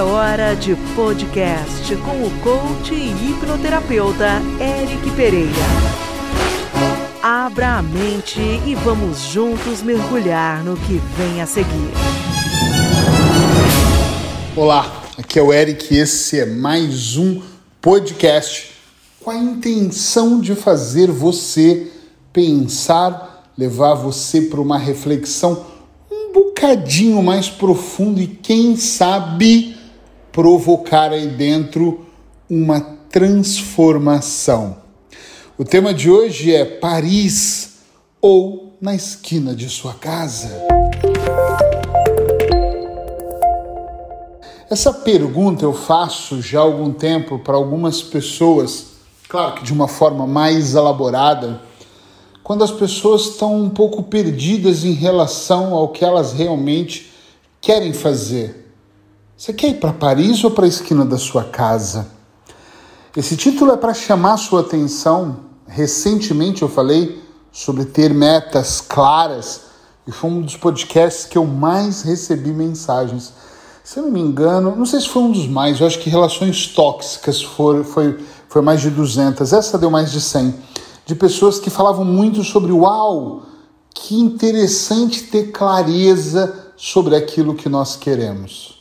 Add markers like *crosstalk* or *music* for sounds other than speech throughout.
É hora de podcast com o coach e hipnoterapeuta Eric Pereira. Abra a mente e vamos juntos mergulhar no que vem a seguir. Olá, aqui é o Eric e esse é mais um podcast com a intenção de fazer você pensar, levar você para uma reflexão um bocadinho mais profundo e quem sabe provocar aí dentro uma transformação. O tema de hoje é Paris ou na esquina de sua casa. Essa pergunta eu faço já há algum tempo para algumas pessoas, claro que de uma forma mais elaborada, quando as pessoas estão um pouco perdidas em relação ao que elas realmente querem fazer. Você quer ir para Paris ou para a esquina da sua casa? Esse título é para chamar sua atenção. Recentemente eu falei sobre ter metas claras e foi um dos podcasts que eu mais recebi mensagens. Se eu não me engano, não sei se foi um dos mais, eu acho que relações tóxicas foi, foi, foi mais de 200, essa deu mais de 100 de pessoas que falavam muito sobre uau, que interessante ter clareza sobre aquilo que nós queremos.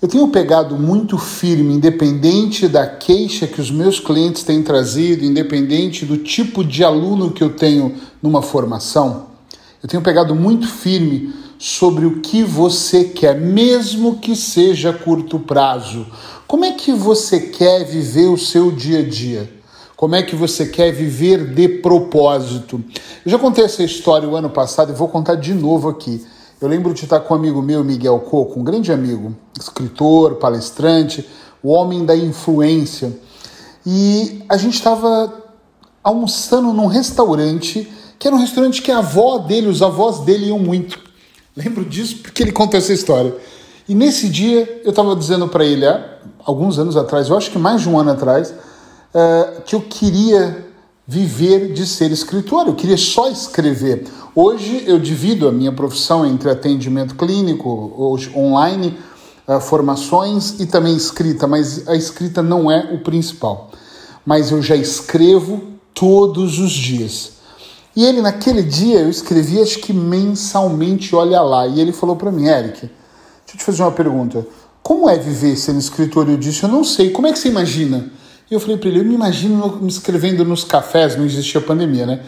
Eu tenho pegado muito firme, independente da queixa que os meus clientes têm trazido, independente do tipo de aluno que eu tenho numa formação, eu tenho pegado muito firme sobre o que você quer, mesmo que seja a curto prazo. Como é que você quer viver o seu dia a dia? Como é que você quer viver de propósito? Eu já contei essa história o ano passado e vou contar de novo aqui. Eu lembro de estar com um amigo meu, Miguel Coco, um grande amigo, escritor, palestrante, o homem da influência. E a gente estava almoçando num restaurante, que era um restaurante que a avó dele, os avós dele iam muito. Lembro disso porque ele contou essa história. E nesse dia eu estava dizendo para ele, há alguns anos atrás, eu acho que mais de um ano atrás, uh, que eu queria viver de ser escritor, eu queria só escrever. Hoje eu divido a minha profissão entre atendimento clínico, online, uh, formações e também escrita, mas a escrita não é o principal. Mas eu já escrevo todos os dias. E ele, naquele dia, eu escrevi acho que mensalmente, olha lá. E ele falou para mim, Eric, deixa eu te fazer uma pergunta. Como é viver sendo escritor? Eu disse, eu não sei. Como é que você imagina? E eu falei para ele, eu me imagino me escrevendo nos cafés, não existia pandemia, né?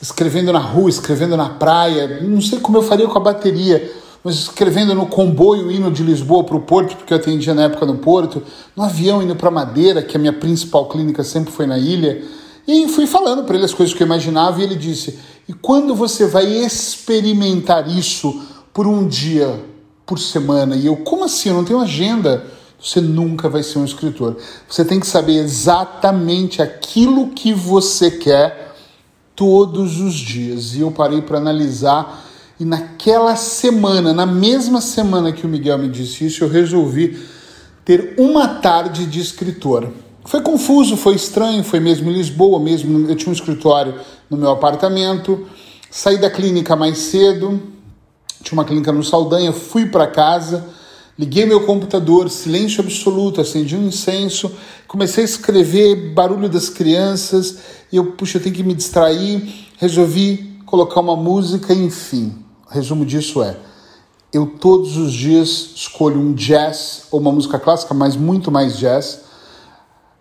Escrevendo na rua, escrevendo na praia, não sei como eu faria com a bateria, mas escrevendo no comboio indo de Lisboa para o Porto, porque eu atendia na época no Porto, no avião indo para Madeira, que a minha principal clínica sempre foi na ilha. E fui falando para ele as coisas que eu imaginava e ele disse: "E quando você vai experimentar isso por um dia, por semana?" E eu: "Como assim? Eu não tenho agenda." Você nunca vai ser um escritor. Você tem que saber exatamente aquilo que você quer todos os dias. E eu parei para analisar e naquela semana, na mesma semana que o Miguel me disse isso, eu resolvi ter uma tarde de escritor. Foi confuso, foi estranho, foi mesmo em Lisboa, mesmo eu tinha um escritório no meu apartamento. Saí da clínica mais cedo, tinha uma clínica no Saldanha, fui para casa, liguei meu computador, silêncio absoluto, acendi um incenso, comecei a escrever barulho das crianças, e eu, puxa, eu tenho que me distrair, resolvi colocar uma música, enfim. O resumo disso é: eu todos os dias escolho um jazz ou uma música clássica, mas muito mais jazz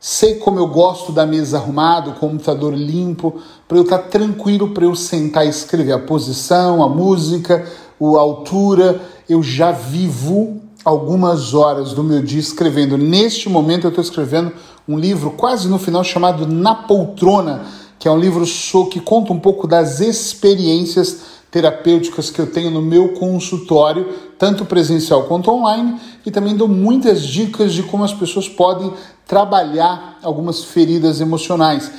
Sei como eu gosto da mesa arrumada, o computador limpo, para eu estar tá tranquilo para eu sentar e escrever a posição, a música, a altura. Eu já vivo algumas horas do meu dia escrevendo. Neste momento eu estou escrevendo um livro quase no final chamado Na Poltrona, que é um livro que conta um pouco das experiências terapêuticas que eu tenho no meu consultório, tanto presencial quanto online, e também dou muitas dicas de como as pessoas podem trabalhar algumas feridas emocionais.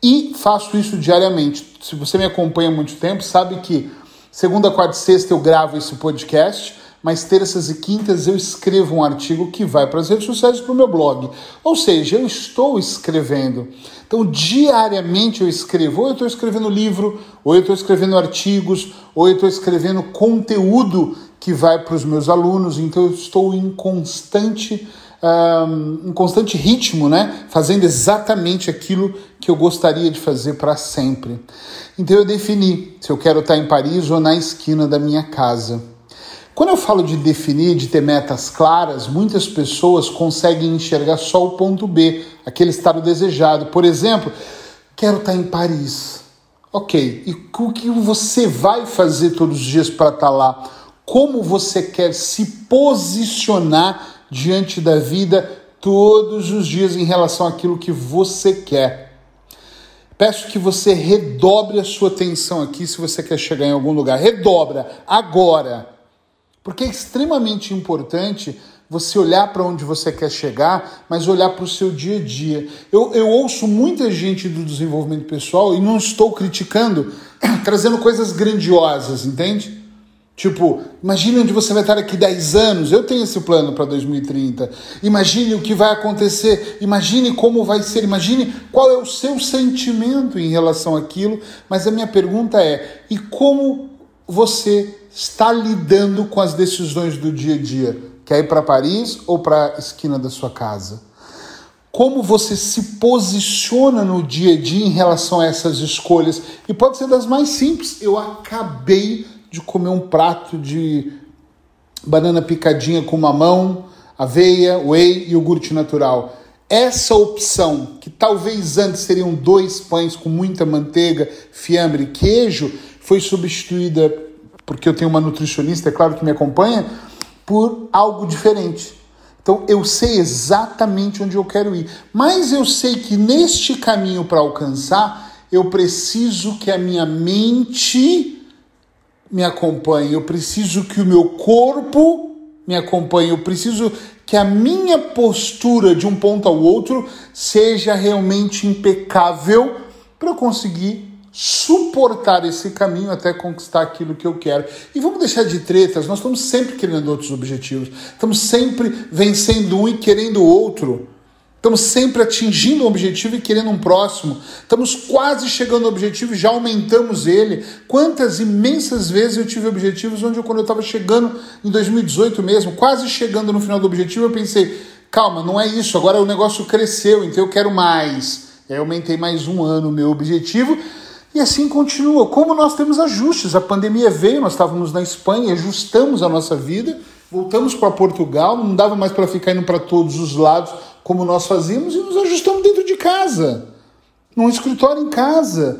E faço isso diariamente. Se você me acompanha há muito tempo, sabe que segunda, quarta e sexta eu gravo esse podcast, mas terças e quintas eu escrevo um artigo que vai para as redes sociais para o meu blog. Ou seja, eu estou escrevendo. Então, diariamente eu escrevo. Ou eu estou escrevendo livro, ou eu estou escrevendo artigos, ou eu estou escrevendo conteúdo que vai para os meus alunos. Então, eu estou em constante um, constante ritmo, né? Fazendo exatamente aquilo que eu gostaria de fazer para sempre. Então eu defini se eu quero estar em Paris ou na esquina da minha casa. Quando eu falo de definir, de ter metas claras, muitas pessoas conseguem enxergar só o ponto B, aquele estado desejado. Por exemplo, quero estar em Paris. Ok, e o que você vai fazer todos os dias para estar lá? Como você quer se posicionar diante da vida todos os dias em relação àquilo que você quer. Peço que você redobre a sua atenção aqui se você quer chegar em algum lugar. Redobra agora. Porque é extremamente importante você olhar para onde você quer chegar, mas olhar para o seu dia a dia. Eu, eu ouço muita gente do desenvolvimento pessoal e não estou criticando, *clears throat* trazendo coisas grandiosas, entende? Tipo, imagine onde você vai estar daqui 10 anos. Eu tenho esse plano para 2030. Imagine o que vai acontecer. Imagine como vai ser. Imagine qual é o seu sentimento em relação àquilo. Mas a minha pergunta é: e como você está lidando com as decisões do dia a dia? Quer ir para Paris ou para a esquina da sua casa? Como você se posiciona no dia a dia em relação a essas escolhas? E pode ser das mais simples. Eu acabei de comer um prato de banana picadinha com mamão, aveia, whey e iogurte natural. Essa opção, que talvez antes seriam dois pães com muita manteiga, fiambre e queijo, foi substituída, porque eu tenho uma nutricionista, é claro que me acompanha, por algo diferente. Então eu sei exatamente onde eu quero ir, mas eu sei que neste caminho para alcançar, eu preciso que a minha mente me acompanhe, eu preciso que o meu corpo me acompanhe, eu preciso que a minha postura de um ponto ao outro seja realmente impecável para eu conseguir suportar esse caminho até conquistar aquilo que eu quero. E vamos deixar de tretas, nós estamos sempre querendo outros objetivos, estamos sempre vencendo um e querendo outro. Estamos sempre atingindo um objetivo e querendo um próximo. Estamos quase chegando ao objetivo e já aumentamos ele. Quantas imensas vezes eu tive objetivos onde eu, quando eu estava chegando em 2018 mesmo, quase chegando no final do objetivo, eu pensei, calma, não é isso, agora o negócio cresceu, então eu quero mais. E aí eu aumentei mais um ano o meu objetivo e assim continua. Como nós temos ajustes, a pandemia veio, nós estávamos na Espanha, ajustamos a nossa vida, voltamos para Portugal, não dava mais para ficar indo para todos os lados como nós fazíamos e nos ajustamos dentro de casa, num escritório em casa.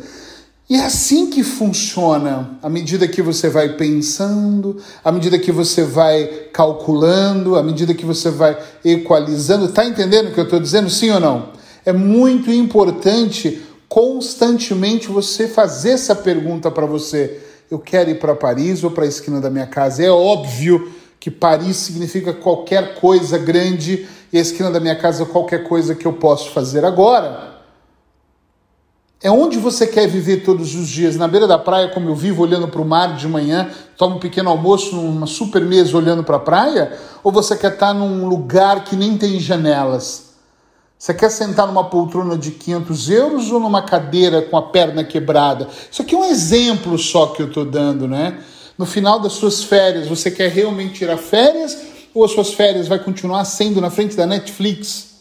E é assim que funciona, à medida que você vai pensando, à medida que você vai calculando, à medida que você vai equalizando. Tá entendendo o que eu estou dizendo? Sim ou não? É muito importante constantemente você fazer essa pergunta para você: eu quero ir para Paris ou para a esquina da minha casa? É óbvio que Paris significa qualquer coisa grande e a esquina da minha casa é qualquer coisa que eu posso fazer agora. É onde você quer viver todos os dias? Na beira da praia, como eu vivo, olhando para o mar de manhã, toma um pequeno almoço numa super mesa olhando para a praia? Ou você quer estar num lugar que nem tem janelas? Você quer sentar numa poltrona de 500 euros ou numa cadeira com a perna quebrada? Isso aqui é um exemplo só que eu estou dando, né? No final das suas férias, você quer realmente tirar férias ou as suas férias vai continuar sendo na frente da Netflix?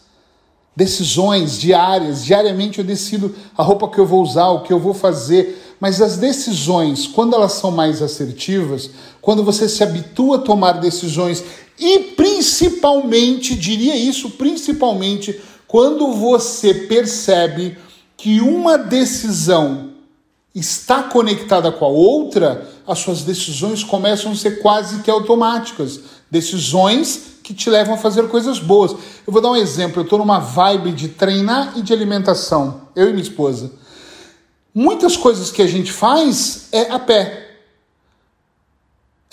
Decisões diárias, diariamente eu decido a roupa que eu vou usar, o que eu vou fazer, mas as decisões, quando elas são mais assertivas, quando você se habitua a tomar decisões e principalmente, diria isso, principalmente quando você percebe que uma decisão está conectada com a outra, as suas decisões começam a ser quase que automáticas. Decisões que te levam a fazer coisas boas. Eu vou dar um exemplo. Eu estou numa vibe de treinar e de alimentação. Eu e minha esposa. Muitas coisas que a gente faz é a pé.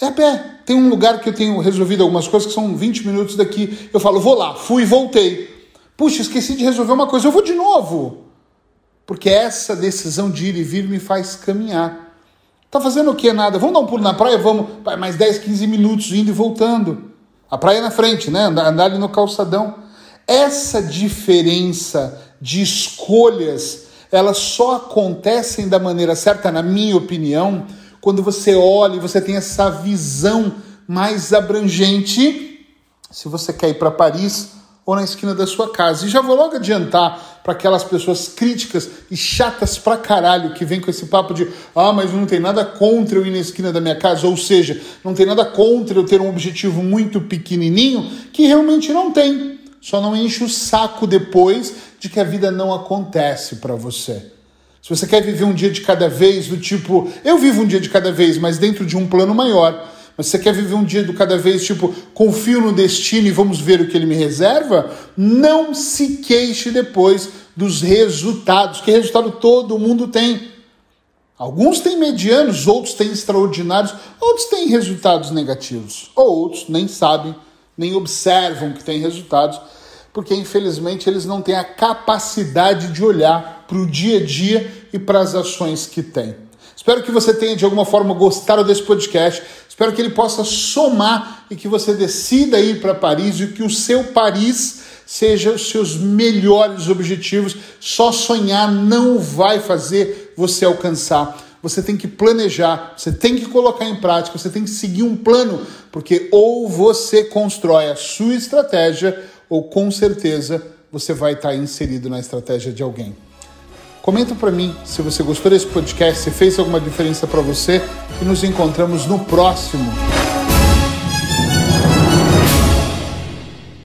É a pé. Tem um lugar que eu tenho resolvido algumas coisas que são 20 minutos daqui. Eu falo, vou lá, fui e voltei. Puxa, esqueci de resolver uma coisa, eu vou de novo. Porque essa decisão de ir e vir me faz caminhar. Tá fazendo o que? Nada. Vamos dar um pulo na praia? Vamos. Mais 10, 15 minutos indo e voltando. A praia é na frente, né? Andar, andar ali no calçadão. Essa diferença de escolhas, elas só acontecem da maneira certa, na minha opinião, quando você olha e você tem essa visão mais abrangente. Se você quer ir para Paris, ou na esquina da sua casa. E já vou logo adiantar para aquelas pessoas críticas e chatas pra caralho que vem com esse papo de ah, mas não tem nada contra eu ir na esquina da minha casa, ou seja, não tem nada contra eu ter um objetivo muito pequenininho, que realmente não tem. Só não enche o saco depois de que a vida não acontece para você. Se você quer viver um dia de cada vez, do tipo, eu vivo um dia de cada vez, mas dentro de um plano maior, você quer viver um dia do cada vez, tipo, confio no destino e vamos ver o que ele me reserva? Não se queixe depois dos resultados, que resultado todo mundo tem. Alguns têm medianos, outros têm extraordinários, outros têm resultados negativos, ou outros nem sabem, nem observam que têm resultados, porque infelizmente eles não têm a capacidade de olhar para o dia a dia e para as ações que têm. Espero que você tenha de alguma forma gostado desse podcast. Espero que ele possa somar e que você decida ir para Paris e que o seu Paris seja os seus melhores objetivos. Só sonhar não vai fazer você alcançar. Você tem que planejar, você tem que colocar em prática, você tem que seguir um plano, porque ou você constrói a sua estratégia, ou com certeza você vai estar inserido na estratégia de alguém. Comenta para mim se você gostou desse podcast, se fez alguma diferença para você e nos encontramos no próximo.